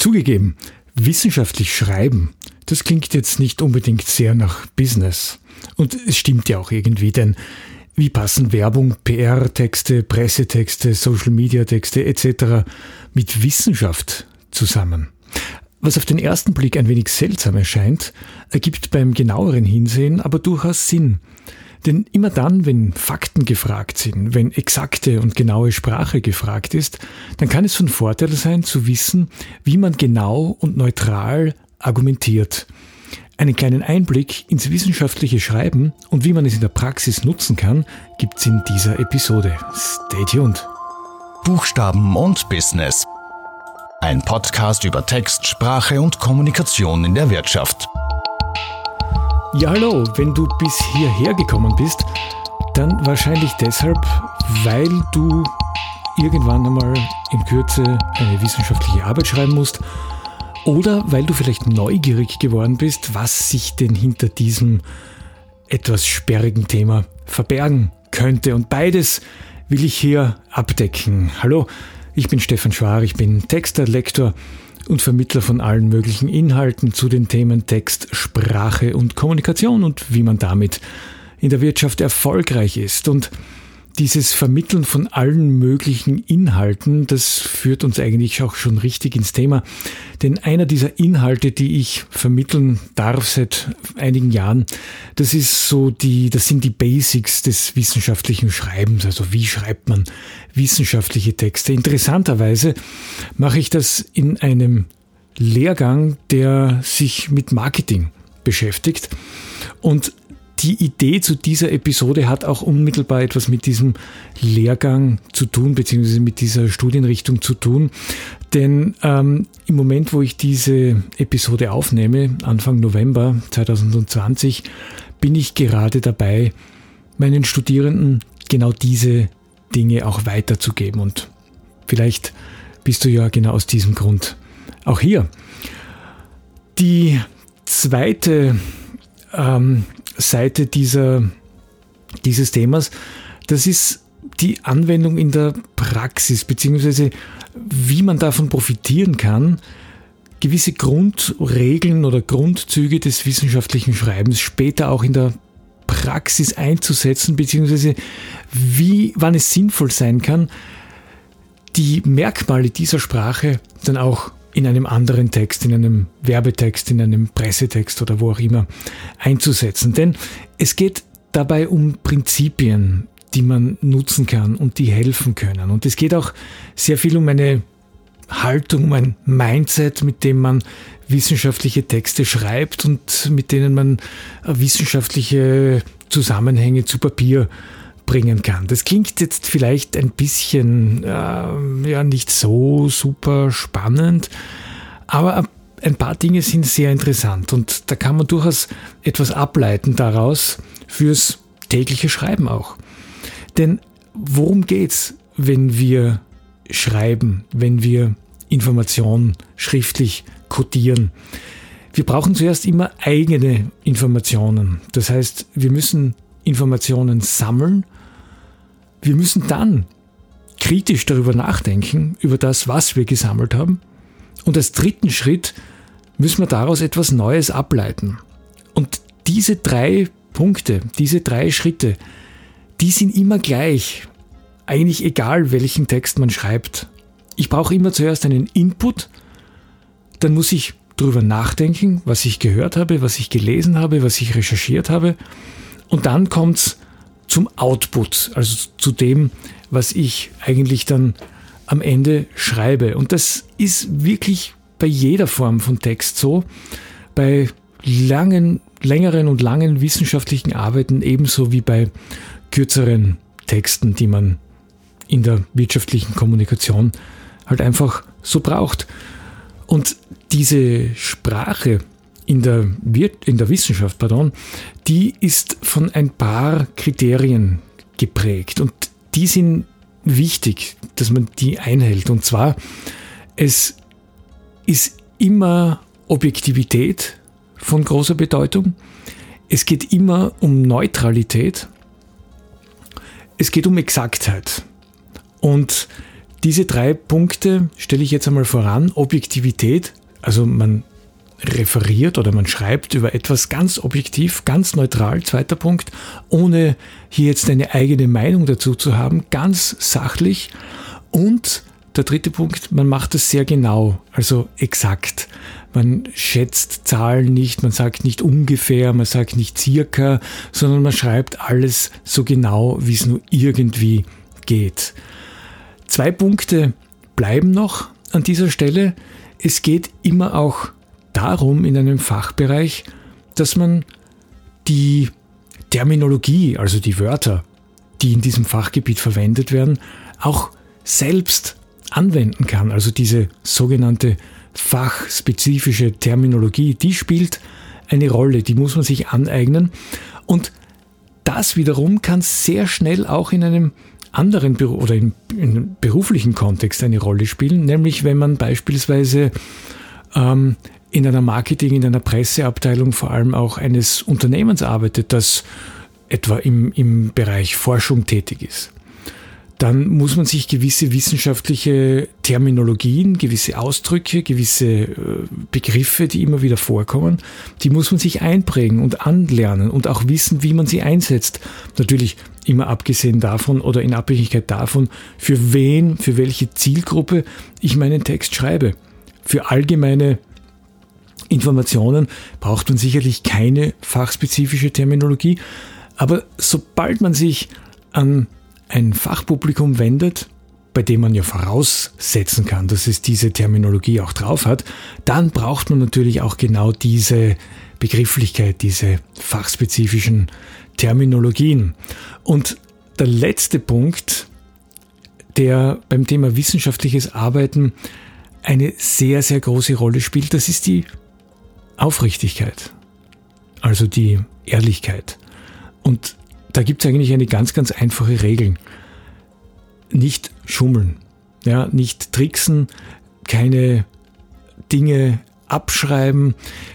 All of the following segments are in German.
Zugegeben, wissenschaftlich schreiben, das klingt jetzt nicht unbedingt sehr nach Business. Und es stimmt ja auch irgendwie, denn wie passen Werbung, PR-Texte, Pressetexte, Social-Media-Texte etc. mit Wissenschaft zusammen? Was auf den ersten Blick ein wenig seltsam erscheint, ergibt beim genaueren Hinsehen aber durchaus Sinn. Denn immer dann, wenn Fakten gefragt sind, wenn exakte und genaue Sprache gefragt ist, dann kann es von Vorteil sein zu wissen, wie man genau und neutral argumentiert. Einen kleinen Einblick ins wissenschaftliche Schreiben und wie man es in der Praxis nutzen kann, gibt's in dieser Episode. Stay tuned. Buchstaben und Business. Ein Podcast über Text, Sprache und Kommunikation in der Wirtschaft. Ja, hallo, wenn du bis hierher gekommen bist, dann wahrscheinlich deshalb, weil du irgendwann einmal in Kürze eine wissenschaftliche Arbeit schreiben musst oder weil du vielleicht neugierig geworden bist, was sich denn hinter diesem etwas sperrigen Thema verbergen könnte. Und beides will ich hier abdecken. Hallo, ich bin Stefan Schwar, ich bin Texter, Lektor und Vermittler von allen möglichen Inhalten zu den Themen Text, Sprache und Kommunikation und wie man damit in der Wirtschaft erfolgreich ist. Und dieses Vermitteln von allen möglichen Inhalten, das führt uns eigentlich auch schon richtig ins Thema. Denn einer dieser Inhalte, die ich vermitteln darf seit einigen Jahren, das ist so die, das sind die Basics des wissenschaftlichen Schreibens. Also wie schreibt man wissenschaftliche Texte? Interessanterweise mache ich das in einem Lehrgang, der sich mit Marketing beschäftigt. Und die Idee zu dieser Episode hat auch unmittelbar etwas mit diesem Lehrgang zu tun, beziehungsweise mit dieser Studienrichtung zu tun. Denn ähm, im Moment, wo ich diese Episode aufnehme, Anfang November 2020, bin ich gerade dabei, meinen Studierenden genau diese Dinge auch weiterzugeben. Und vielleicht bist du ja genau aus diesem Grund auch hier. Die zweite ähm, Seite dieser, dieses Themas, das ist die Anwendung in der Praxis, beziehungsweise wie man davon profitieren kann, gewisse Grundregeln oder Grundzüge des wissenschaftlichen Schreibens später auch in der Praxis einzusetzen, beziehungsweise wie, wann es sinnvoll sein kann, die Merkmale dieser Sprache dann auch in einem anderen Text, in einem Werbetext, in einem Pressetext oder wo auch immer einzusetzen. Denn es geht dabei um Prinzipien, die man nutzen kann und die helfen können. Und es geht auch sehr viel um eine Haltung, um ein Mindset, mit dem man wissenschaftliche Texte schreibt und mit denen man wissenschaftliche Zusammenhänge zu Papier bringen kann. Das klingt jetzt vielleicht ein bisschen äh, ja nicht so super spannend, aber ein paar Dinge sind sehr interessant und da kann man durchaus etwas ableiten daraus fürs tägliche Schreiben auch. Denn worum geht's, wenn wir schreiben, wenn wir Informationen schriftlich codieren? Wir brauchen zuerst immer eigene Informationen. Das heißt, wir müssen Informationen sammeln wir müssen dann kritisch darüber nachdenken, über das, was wir gesammelt haben. Und als dritten Schritt müssen wir daraus etwas Neues ableiten. Und diese drei Punkte, diese drei Schritte, die sind immer gleich. Eigentlich egal, welchen Text man schreibt. Ich brauche immer zuerst einen Input, dann muss ich darüber nachdenken, was ich gehört habe, was ich gelesen habe, was ich recherchiert habe. Und dann kommt's zum Output, also zu dem, was ich eigentlich dann am Ende schreibe. Und das ist wirklich bei jeder Form von Text so, bei langen, längeren und langen wissenschaftlichen Arbeiten ebenso wie bei kürzeren Texten, die man in der wirtschaftlichen Kommunikation halt einfach so braucht. Und diese Sprache, in der, in der Wissenschaft, pardon, die ist von ein paar Kriterien geprägt und die sind wichtig, dass man die einhält. Und zwar, es ist immer Objektivität von großer Bedeutung. Es geht immer um Neutralität. Es geht um Exaktheit. Und diese drei Punkte stelle ich jetzt einmal voran. Objektivität, also man referiert oder man schreibt über etwas ganz objektiv, ganz neutral, zweiter Punkt, ohne hier jetzt eine eigene Meinung dazu zu haben, ganz sachlich. Und der dritte Punkt, man macht es sehr genau, also exakt. Man schätzt Zahlen nicht, man sagt nicht ungefähr, man sagt nicht circa, sondern man schreibt alles so genau, wie es nur irgendwie geht. Zwei Punkte bleiben noch an dieser Stelle. Es geht immer auch darum in einem Fachbereich, dass man die Terminologie, also die Wörter, die in diesem Fachgebiet verwendet werden, auch selbst anwenden kann. Also diese sogenannte fachspezifische Terminologie, die spielt eine Rolle, die muss man sich aneignen. Und das wiederum kann sehr schnell auch in einem anderen Beru oder einem beruflichen Kontext eine Rolle spielen, nämlich wenn man beispielsweise ähm, in einer Marketing, in einer Presseabteilung vor allem auch eines Unternehmens arbeitet, das etwa im, im Bereich Forschung tätig ist dann muss man sich gewisse wissenschaftliche Terminologien, gewisse Ausdrücke, gewisse äh, Begriffe, die immer wieder vorkommen, die muss man sich einprägen und anlernen und auch wissen, wie man sie einsetzt. Natürlich immer abgesehen davon oder in Abhängigkeit davon, für wen, für welche Zielgruppe ich meinen Text schreibe. Für allgemeine Informationen braucht man sicherlich keine fachspezifische Terminologie, aber sobald man sich an ein Fachpublikum wendet, bei dem man ja voraussetzen kann, dass es diese Terminologie auch drauf hat, dann braucht man natürlich auch genau diese Begrifflichkeit, diese fachspezifischen Terminologien. Und der letzte Punkt, der beim Thema wissenschaftliches Arbeiten eine sehr, sehr große Rolle spielt, das ist die Aufrichtigkeit, also die Ehrlichkeit. Und da gibt es eigentlich eine ganz, ganz einfache Regel. Nicht schummeln, ja, nicht tricksen, keine Dinge abschreiben,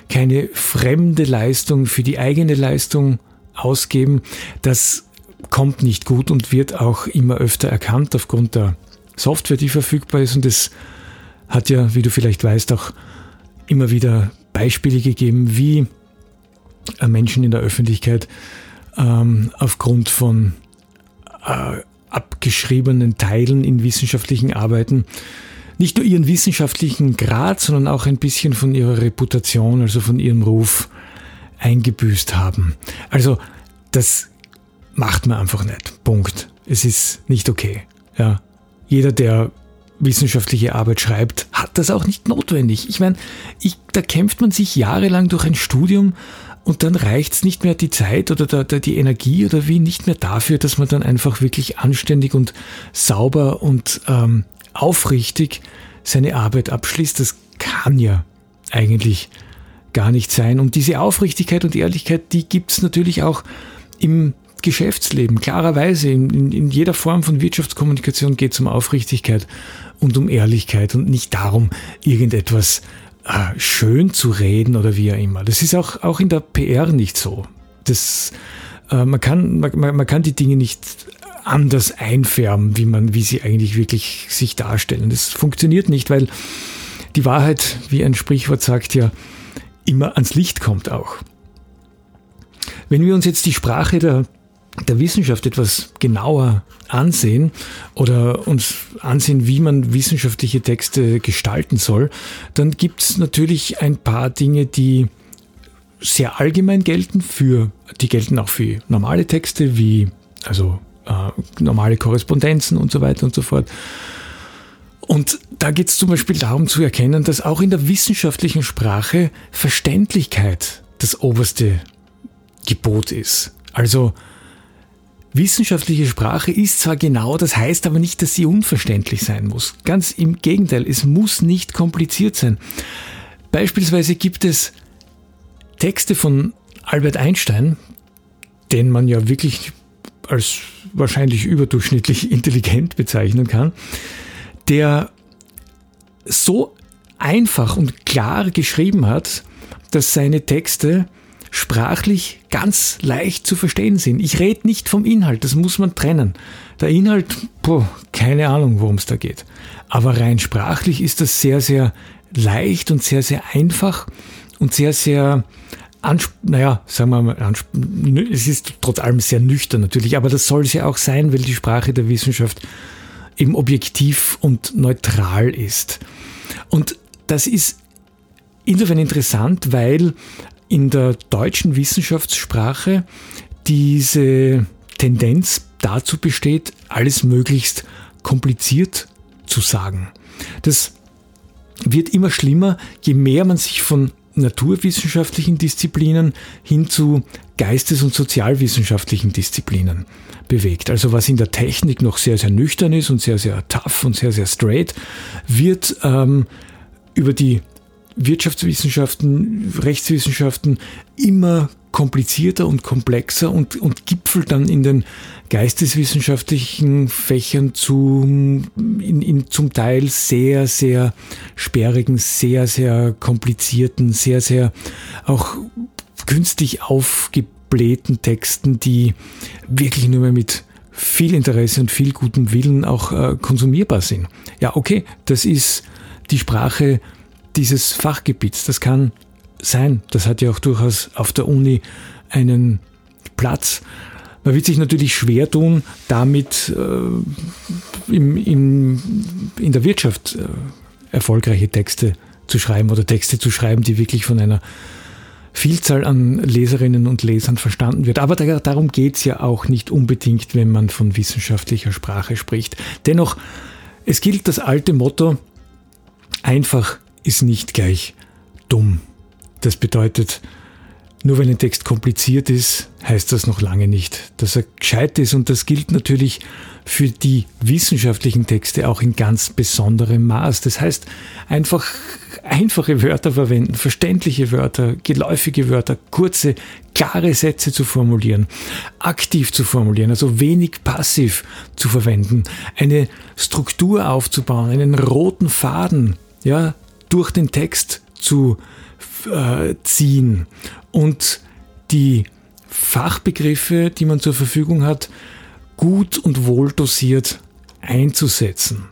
keine fremde Leistung für die eigene Leistung ausgeben. Das kommt nicht gut und wird auch immer öfter erkannt aufgrund der Software, die verfügbar ist. Und es hat ja, wie du vielleicht weißt, auch immer wieder Beispiele gegeben, wie Menschen in der Öffentlichkeit ähm, aufgrund von äh, abgeschriebenen Teilen in wissenschaftlichen Arbeiten nicht nur ihren wissenschaftlichen Grad, sondern auch ein bisschen von ihrer Reputation, also von ihrem Ruf eingebüßt haben. Also das macht man einfach nicht. Punkt. Es ist nicht okay. Ja. Jeder, der wissenschaftliche Arbeit schreibt, hat das auch nicht notwendig. Ich meine, ich, da kämpft man sich jahrelang durch ein Studium und dann reicht's nicht mehr die Zeit oder der, der, die Energie oder wie nicht mehr dafür, dass man dann einfach wirklich anständig und sauber und ähm, aufrichtig seine Arbeit abschließt. Das kann ja eigentlich gar nicht sein. Und diese Aufrichtigkeit und Ehrlichkeit, die gibt's natürlich auch im Geschäftsleben. Klarerweise, in, in, in jeder Form von Wirtschaftskommunikation geht es um Aufrichtigkeit und um Ehrlichkeit und nicht darum, irgendetwas äh, schön zu reden oder wie auch immer. Das ist auch, auch in der PR nicht so. Das, äh, man, kann, man, man kann die Dinge nicht anders einfärben, wie man, wie sie eigentlich wirklich sich darstellen. Das funktioniert nicht, weil die Wahrheit, wie ein Sprichwort sagt, ja immer ans Licht kommt auch. Wenn wir uns jetzt die Sprache der der Wissenschaft etwas genauer ansehen oder uns ansehen, wie man wissenschaftliche Texte gestalten soll, dann gibt es natürlich ein paar Dinge, die sehr allgemein gelten für, die gelten auch für normale Texte wie also äh, normale Korrespondenzen und so weiter und so fort. Und da geht es zum Beispiel darum zu erkennen, dass auch in der wissenschaftlichen Sprache Verständlichkeit das oberste Gebot ist. Also Wissenschaftliche Sprache ist zwar genau, das heißt aber nicht, dass sie unverständlich sein muss. Ganz im Gegenteil, es muss nicht kompliziert sein. Beispielsweise gibt es Texte von Albert Einstein, den man ja wirklich als wahrscheinlich überdurchschnittlich intelligent bezeichnen kann, der so einfach und klar geschrieben hat, dass seine Texte sprachlich ganz leicht zu verstehen sind. Ich rede nicht vom Inhalt, das muss man trennen. Der Inhalt, boah, keine Ahnung, worum es da geht. Aber rein sprachlich ist das sehr, sehr leicht und sehr, sehr einfach und sehr, sehr, naja, sagen wir mal, es ist trotz allem sehr nüchtern natürlich, aber das soll es ja auch sein, weil die Sprache der Wissenschaft eben objektiv und neutral ist. Und das ist insofern interessant, weil in der deutschen Wissenschaftssprache diese Tendenz dazu besteht, alles möglichst kompliziert zu sagen. Das wird immer schlimmer, je mehr man sich von naturwissenschaftlichen Disziplinen hin zu geistes- und sozialwissenschaftlichen Disziplinen bewegt. Also was in der Technik noch sehr, sehr nüchtern ist und sehr, sehr tough und sehr, sehr straight, wird ähm, über die Wirtschaftswissenschaften, Rechtswissenschaften immer komplizierter und komplexer und, und gipfelt dann in den geisteswissenschaftlichen Fächern zu, in, in zum Teil sehr, sehr sperrigen, sehr, sehr komplizierten, sehr, sehr auch künstlich aufgeblähten Texten, die wirklich nur mehr mit viel Interesse und viel gutem Willen auch äh, konsumierbar sind. Ja, okay, das ist die Sprache dieses Fachgebiets. Das kann sein. Das hat ja auch durchaus auf der Uni einen Platz. Man wird sich natürlich schwer tun, damit äh, im, im, in der Wirtschaft äh, erfolgreiche Texte zu schreiben oder Texte zu schreiben, die wirklich von einer Vielzahl an Leserinnen und Lesern verstanden wird. Aber da, darum geht es ja auch nicht unbedingt, wenn man von wissenschaftlicher Sprache spricht. Dennoch, es gilt das alte Motto, einfach ist nicht gleich dumm. Das bedeutet, nur wenn ein Text kompliziert ist, heißt das noch lange nicht, dass er gescheit ist. Und das gilt natürlich für die wissenschaftlichen Texte auch in ganz besonderem Maß. Das heißt, einfach einfache Wörter verwenden, verständliche Wörter, geläufige Wörter, kurze, klare Sätze zu formulieren, aktiv zu formulieren, also wenig passiv zu verwenden, eine Struktur aufzubauen, einen roten Faden, ja, durch den Text zu äh, ziehen und die Fachbegriffe, die man zur Verfügung hat, gut und wohl dosiert einzusetzen.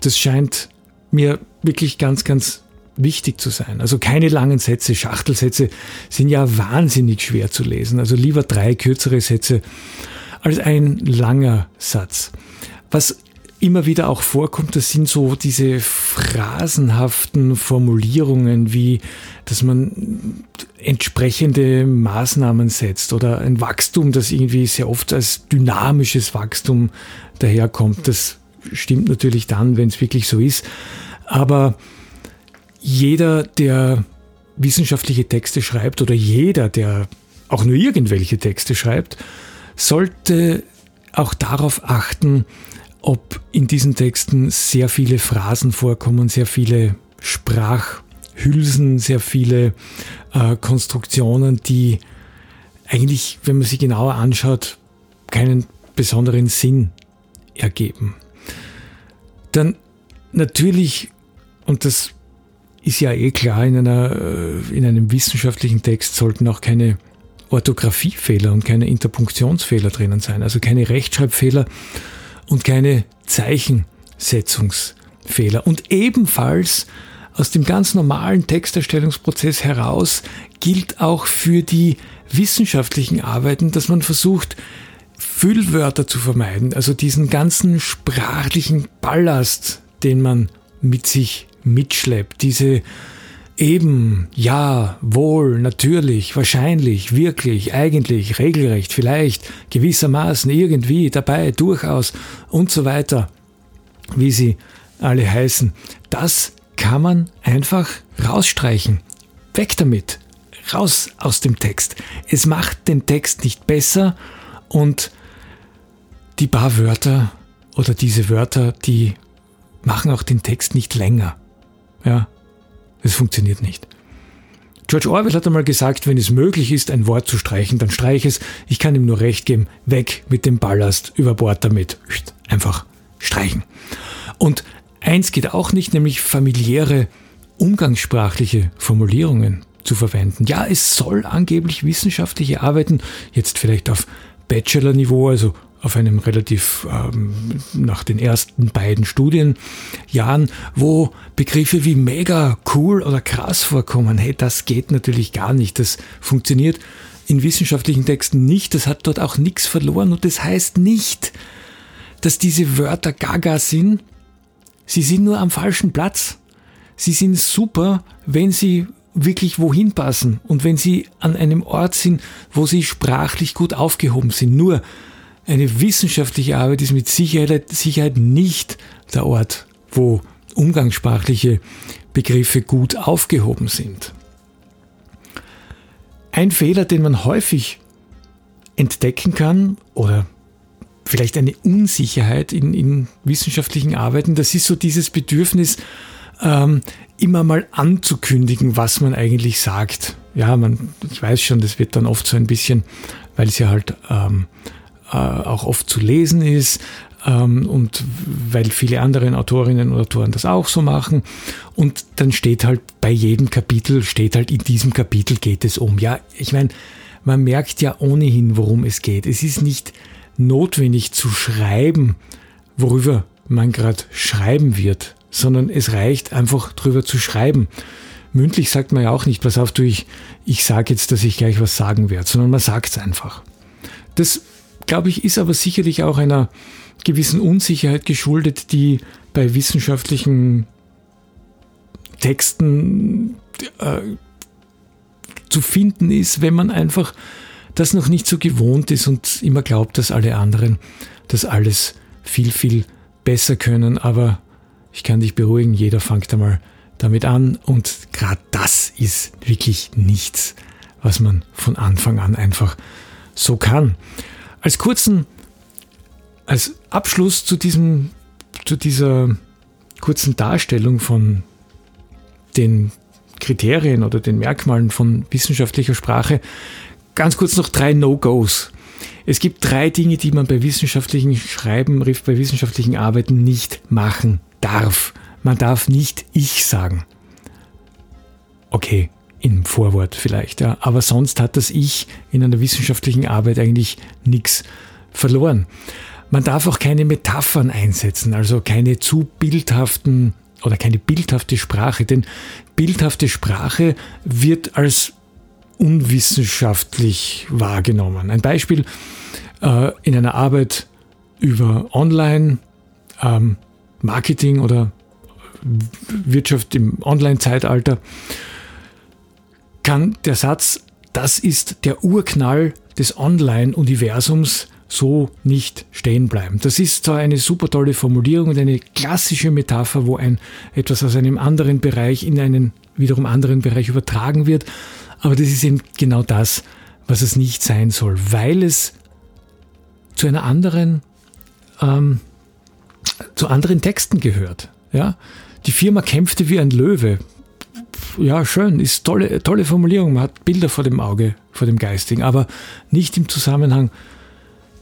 Das scheint mir wirklich ganz, ganz wichtig zu sein. Also keine langen Sätze, Schachtelsätze sind ja wahnsinnig schwer zu lesen. Also lieber drei kürzere Sätze als ein langer Satz. Was immer wieder auch vorkommt, das sind so diese phrasenhaften Formulierungen, wie dass man entsprechende Maßnahmen setzt oder ein Wachstum, das irgendwie sehr oft als dynamisches Wachstum daherkommt. Das stimmt natürlich dann, wenn es wirklich so ist. Aber jeder, der wissenschaftliche Texte schreibt oder jeder, der auch nur irgendwelche Texte schreibt, sollte auch darauf achten, ob in diesen Texten sehr viele Phrasen vorkommen, sehr viele Sprachhülsen, sehr viele äh, Konstruktionen, die eigentlich, wenn man sie genauer anschaut, keinen besonderen Sinn ergeben. Dann natürlich, und das ist ja eh klar, in, einer, äh, in einem wissenschaftlichen Text sollten auch keine Orthographiefehler und keine Interpunktionsfehler drinnen sein, also keine Rechtschreibfehler und keine Zeichensetzungsfehler. Und ebenfalls aus dem ganz normalen Texterstellungsprozess heraus gilt auch für die wissenschaftlichen Arbeiten, dass man versucht, Füllwörter zu vermeiden, also diesen ganzen sprachlichen Ballast, den man mit sich mitschleppt, diese Eben, ja, wohl, natürlich, wahrscheinlich, wirklich, eigentlich, regelrecht, vielleicht, gewissermaßen, irgendwie, dabei, durchaus und so weiter, wie sie alle heißen. Das kann man einfach rausstreichen. Weg damit. Raus aus dem Text. Es macht den Text nicht besser und die paar Wörter oder diese Wörter, die machen auch den Text nicht länger. Ja, es funktioniert nicht. George Orwell hat einmal gesagt, wenn es möglich ist, ein Wort zu streichen, dann streich es. Ich kann ihm nur recht geben. Weg mit dem Ballast, über Bord damit. Einfach streichen. Und eins geht auch nicht, nämlich familiäre, umgangssprachliche Formulierungen. zu verwenden. Ja, es soll angeblich wissenschaftliche Arbeiten, jetzt vielleicht auf Bachelor-Niveau, also auf einem relativ ähm, nach den ersten beiden Studienjahren, wo Begriffe wie mega, cool oder krass vorkommen. Hey, das geht natürlich gar nicht. Das funktioniert in wissenschaftlichen Texten nicht. Das hat dort auch nichts verloren und das heißt nicht, dass diese Wörter gaga sind. Sie sind nur am falschen Platz. Sie sind super, wenn sie wirklich wohin passen und wenn sie an einem Ort sind, wo sie sprachlich gut aufgehoben sind. Nur eine wissenschaftliche Arbeit ist mit Sicherheit, Sicherheit nicht der Ort, wo umgangssprachliche Begriffe gut aufgehoben sind. Ein Fehler, den man häufig entdecken kann oder vielleicht eine Unsicherheit in, in wissenschaftlichen Arbeiten, das ist so dieses Bedürfnis, ähm, immer mal anzukündigen, was man eigentlich sagt. Ja, man, ich weiß schon, das wird dann oft so ein bisschen, weil es ja halt ähm, äh, auch oft zu lesen ist ähm, und weil viele andere Autorinnen und Autoren das auch so machen. Und dann steht halt bei jedem Kapitel, steht halt in diesem Kapitel geht es um. Ja, ich meine, man merkt ja ohnehin, worum es geht. Es ist nicht notwendig zu schreiben, worüber man gerade schreiben wird, sondern es reicht einfach drüber zu schreiben. Mündlich sagt man ja auch nicht, pass auf, du, ich, ich sage jetzt, dass ich gleich was sagen werde, sondern man sagt es einfach. Das, glaube ich, ist aber sicherlich auch einer gewissen Unsicherheit geschuldet, die bei wissenschaftlichen Texten äh, zu finden ist, wenn man einfach das noch nicht so gewohnt ist und immer glaubt, dass alle anderen das alles viel, viel besser können. Aber ich kann dich beruhigen, jeder fängt einmal damit an und gerade das ist wirklich nichts, was man von Anfang an einfach so kann. Als kurzen, als Abschluss zu diesem, zu dieser kurzen Darstellung von den Kriterien oder den Merkmalen von wissenschaftlicher Sprache ganz kurz noch drei No-Gos. Es gibt drei Dinge, die man bei wissenschaftlichen Schreiben, bei wissenschaftlichen Arbeiten nicht machen darf. Man darf nicht ich sagen. Okay, im Vorwort vielleicht, ja. Aber sonst hat das Ich in einer wissenschaftlichen Arbeit eigentlich nichts verloren. Man darf auch keine Metaphern einsetzen, also keine zu bildhaften oder keine bildhafte Sprache, denn bildhafte Sprache wird als unwissenschaftlich wahrgenommen. Ein Beispiel äh, in einer Arbeit über Online ähm, Marketing oder Wirtschaft im Online-Zeitalter, kann der Satz, das ist der Urknall des Online-Universums, so nicht stehen bleiben. Das ist zwar eine super tolle Formulierung und eine klassische Metapher, wo ein etwas aus einem anderen Bereich in einen wiederum anderen Bereich übertragen wird, aber das ist eben genau das, was es nicht sein soll, weil es zu einer anderen ähm, zu anderen Texten gehört. Ja? Die Firma kämpfte wie ein Löwe. Ja, schön, ist tolle, tolle Formulierung. Man hat Bilder vor dem Auge, vor dem Geistigen, aber nicht im Zusammenhang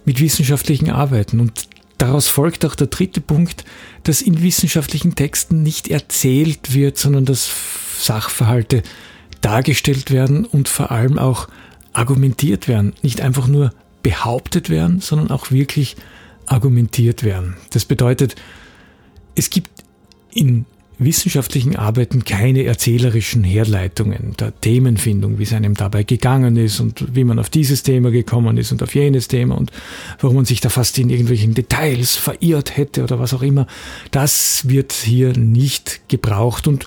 mit wissenschaftlichen Arbeiten. Und daraus folgt auch der dritte Punkt, dass in wissenschaftlichen Texten nicht erzählt wird, sondern dass Sachverhalte dargestellt werden und vor allem auch argumentiert werden. Nicht einfach nur behauptet werden, sondern auch wirklich argumentiert werden. Das bedeutet, es gibt in wissenschaftlichen Arbeiten keine erzählerischen Herleitungen der Themenfindung, wie es einem dabei gegangen ist und wie man auf dieses Thema gekommen ist und auf jenes Thema und warum man sich da fast in irgendwelchen Details verirrt hätte oder was auch immer. Das wird hier nicht gebraucht und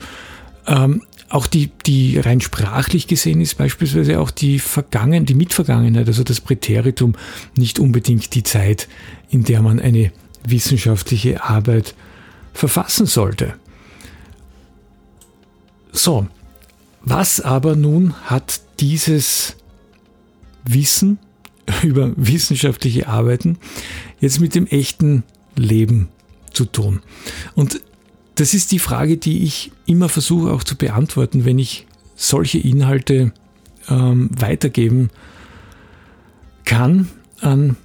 ähm, auch die, die rein sprachlich gesehen ist beispielsweise auch die Vergangen, die Mitvergangenheit, also das Präteritum, nicht unbedingt die Zeit, in der man eine wissenschaftliche Arbeit verfassen sollte. So, was aber nun hat dieses Wissen über wissenschaftliche Arbeiten jetzt mit dem echten Leben zu tun? Und das ist die Frage, die ich immer versuche auch zu beantworten, wenn ich solche Inhalte ähm, weitergeben kann an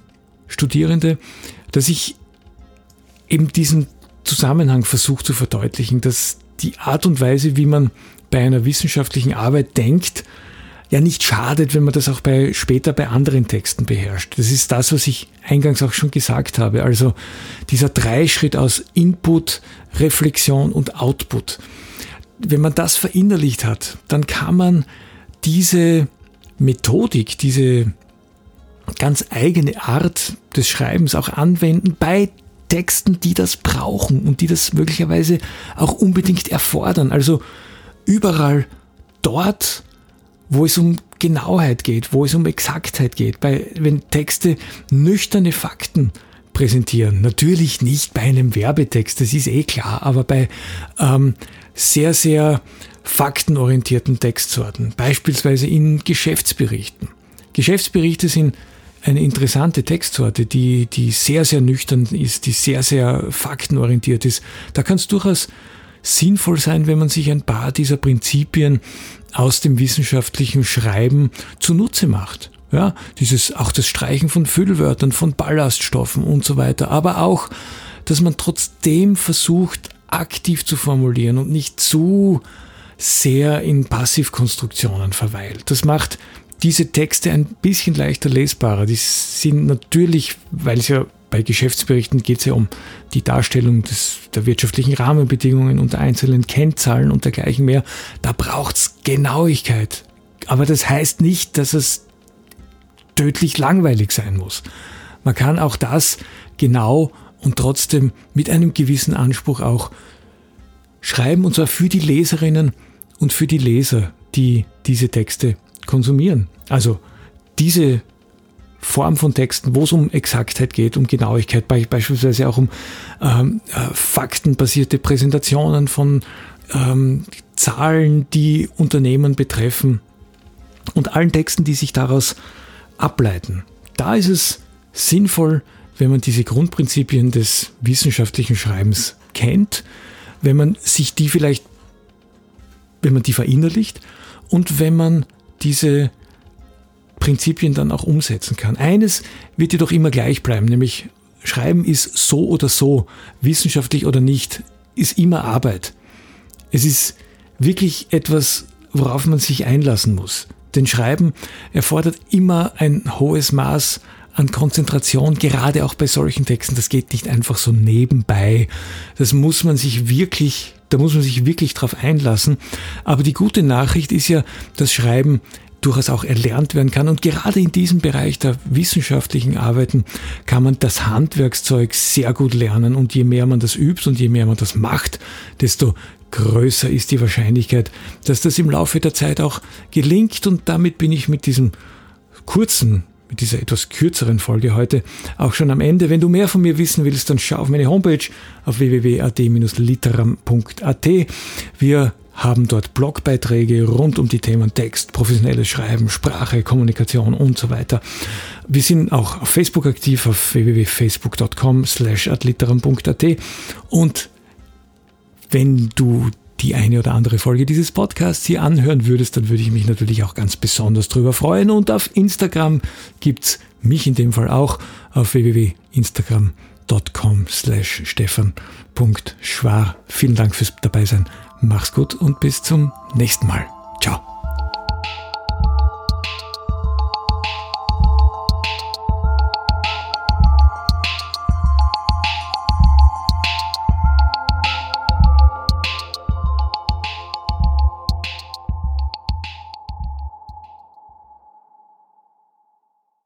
Studierende, dass ich eben diesen Zusammenhang versuche zu verdeutlichen, dass die Art und Weise, wie man bei einer wissenschaftlichen Arbeit denkt, ja nicht schadet, wenn man das auch bei, später bei anderen Texten beherrscht. Das ist das, was ich eingangs auch schon gesagt habe. Also dieser Dreischritt aus Input, Reflexion und Output. Wenn man das verinnerlicht hat, dann kann man diese Methodik, diese ganz eigene Art des Schreibens auch anwenden bei Texten, die das brauchen und die das möglicherweise auch unbedingt erfordern. Also überall dort, wo es um Genauheit geht, wo es um Exaktheit geht, bei, wenn Texte nüchterne Fakten präsentieren. Natürlich nicht bei einem Werbetext, das ist eh klar, aber bei ähm, sehr, sehr faktenorientierten Textsorten, beispielsweise in Geschäftsberichten. Geschäftsberichte sind eine interessante Textsorte, die, die sehr, sehr nüchtern ist, die sehr, sehr faktenorientiert ist. Da kann es durchaus sinnvoll sein, wenn man sich ein paar dieser Prinzipien aus dem wissenschaftlichen Schreiben zunutze macht. Ja, dieses, auch das Streichen von Füllwörtern, von Ballaststoffen und so weiter, aber auch, dass man trotzdem versucht, aktiv zu formulieren und nicht zu sehr in Passivkonstruktionen verweilt. Das macht diese Texte ein bisschen leichter lesbarer. Die sind natürlich, weil es ja bei Geschäftsberichten geht es ja um die Darstellung des, der wirtschaftlichen Rahmenbedingungen und der einzelnen Kennzahlen und dergleichen mehr. Da braucht es Genauigkeit. Aber das heißt nicht, dass es tödlich langweilig sein muss. Man kann auch das genau und trotzdem mit einem gewissen Anspruch auch schreiben, und zwar für die Leserinnen und für die Leser, die diese Texte konsumieren. Also diese Form von Texten, wo es um Exaktheit geht, um Genauigkeit, beispielsweise auch um ähm, äh, faktenbasierte Präsentationen von ähm, Zahlen, die Unternehmen betreffen und allen Texten, die sich daraus ableiten. Da ist es sinnvoll, wenn man diese Grundprinzipien des wissenschaftlichen Schreibens kennt, wenn man sich die vielleicht, wenn man die verinnerlicht und wenn man diese Prinzipien dann auch umsetzen kann. Eines wird jedoch immer gleich bleiben, nämlich Schreiben ist so oder so, wissenschaftlich oder nicht, ist immer Arbeit. Es ist wirklich etwas, worauf man sich einlassen muss. Denn Schreiben erfordert immer ein hohes Maß an Konzentration, gerade auch bei solchen Texten. Das geht nicht einfach so nebenbei. Das muss man sich wirklich, da muss man sich wirklich drauf einlassen. Aber die gute Nachricht ist ja, dass Schreiben durchaus auch erlernt werden kann. Und gerade in diesem Bereich der wissenschaftlichen Arbeiten kann man das Handwerkszeug sehr gut lernen. Und je mehr man das übt und je mehr man das macht, desto größer ist die Wahrscheinlichkeit, dass das im Laufe der Zeit auch gelingt. Und damit bin ich mit diesem kurzen mit dieser etwas kürzeren Folge heute auch schon am Ende. Wenn du mehr von mir wissen willst, dann schau auf meine Homepage auf www.ad-literam.at. Wir haben dort Blogbeiträge rund um die Themen Text, professionelles Schreiben, Sprache, Kommunikation und so weiter. Wir sind auch auf Facebook aktiv auf www.facebook.com slash adliteram.at und wenn du die eine oder andere Folge dieses Podcasts hier anhören würdest, dann würde ich mich natürlich auch ganz besonders drüber freuen. Und auf Instagram gibt's mich in dem Fall auch auf www.instagram.com slash stefan.schwar. Vielen Dank fürs Dabeisein. Mach's gut und bis zum nächsten Mal. Ciao.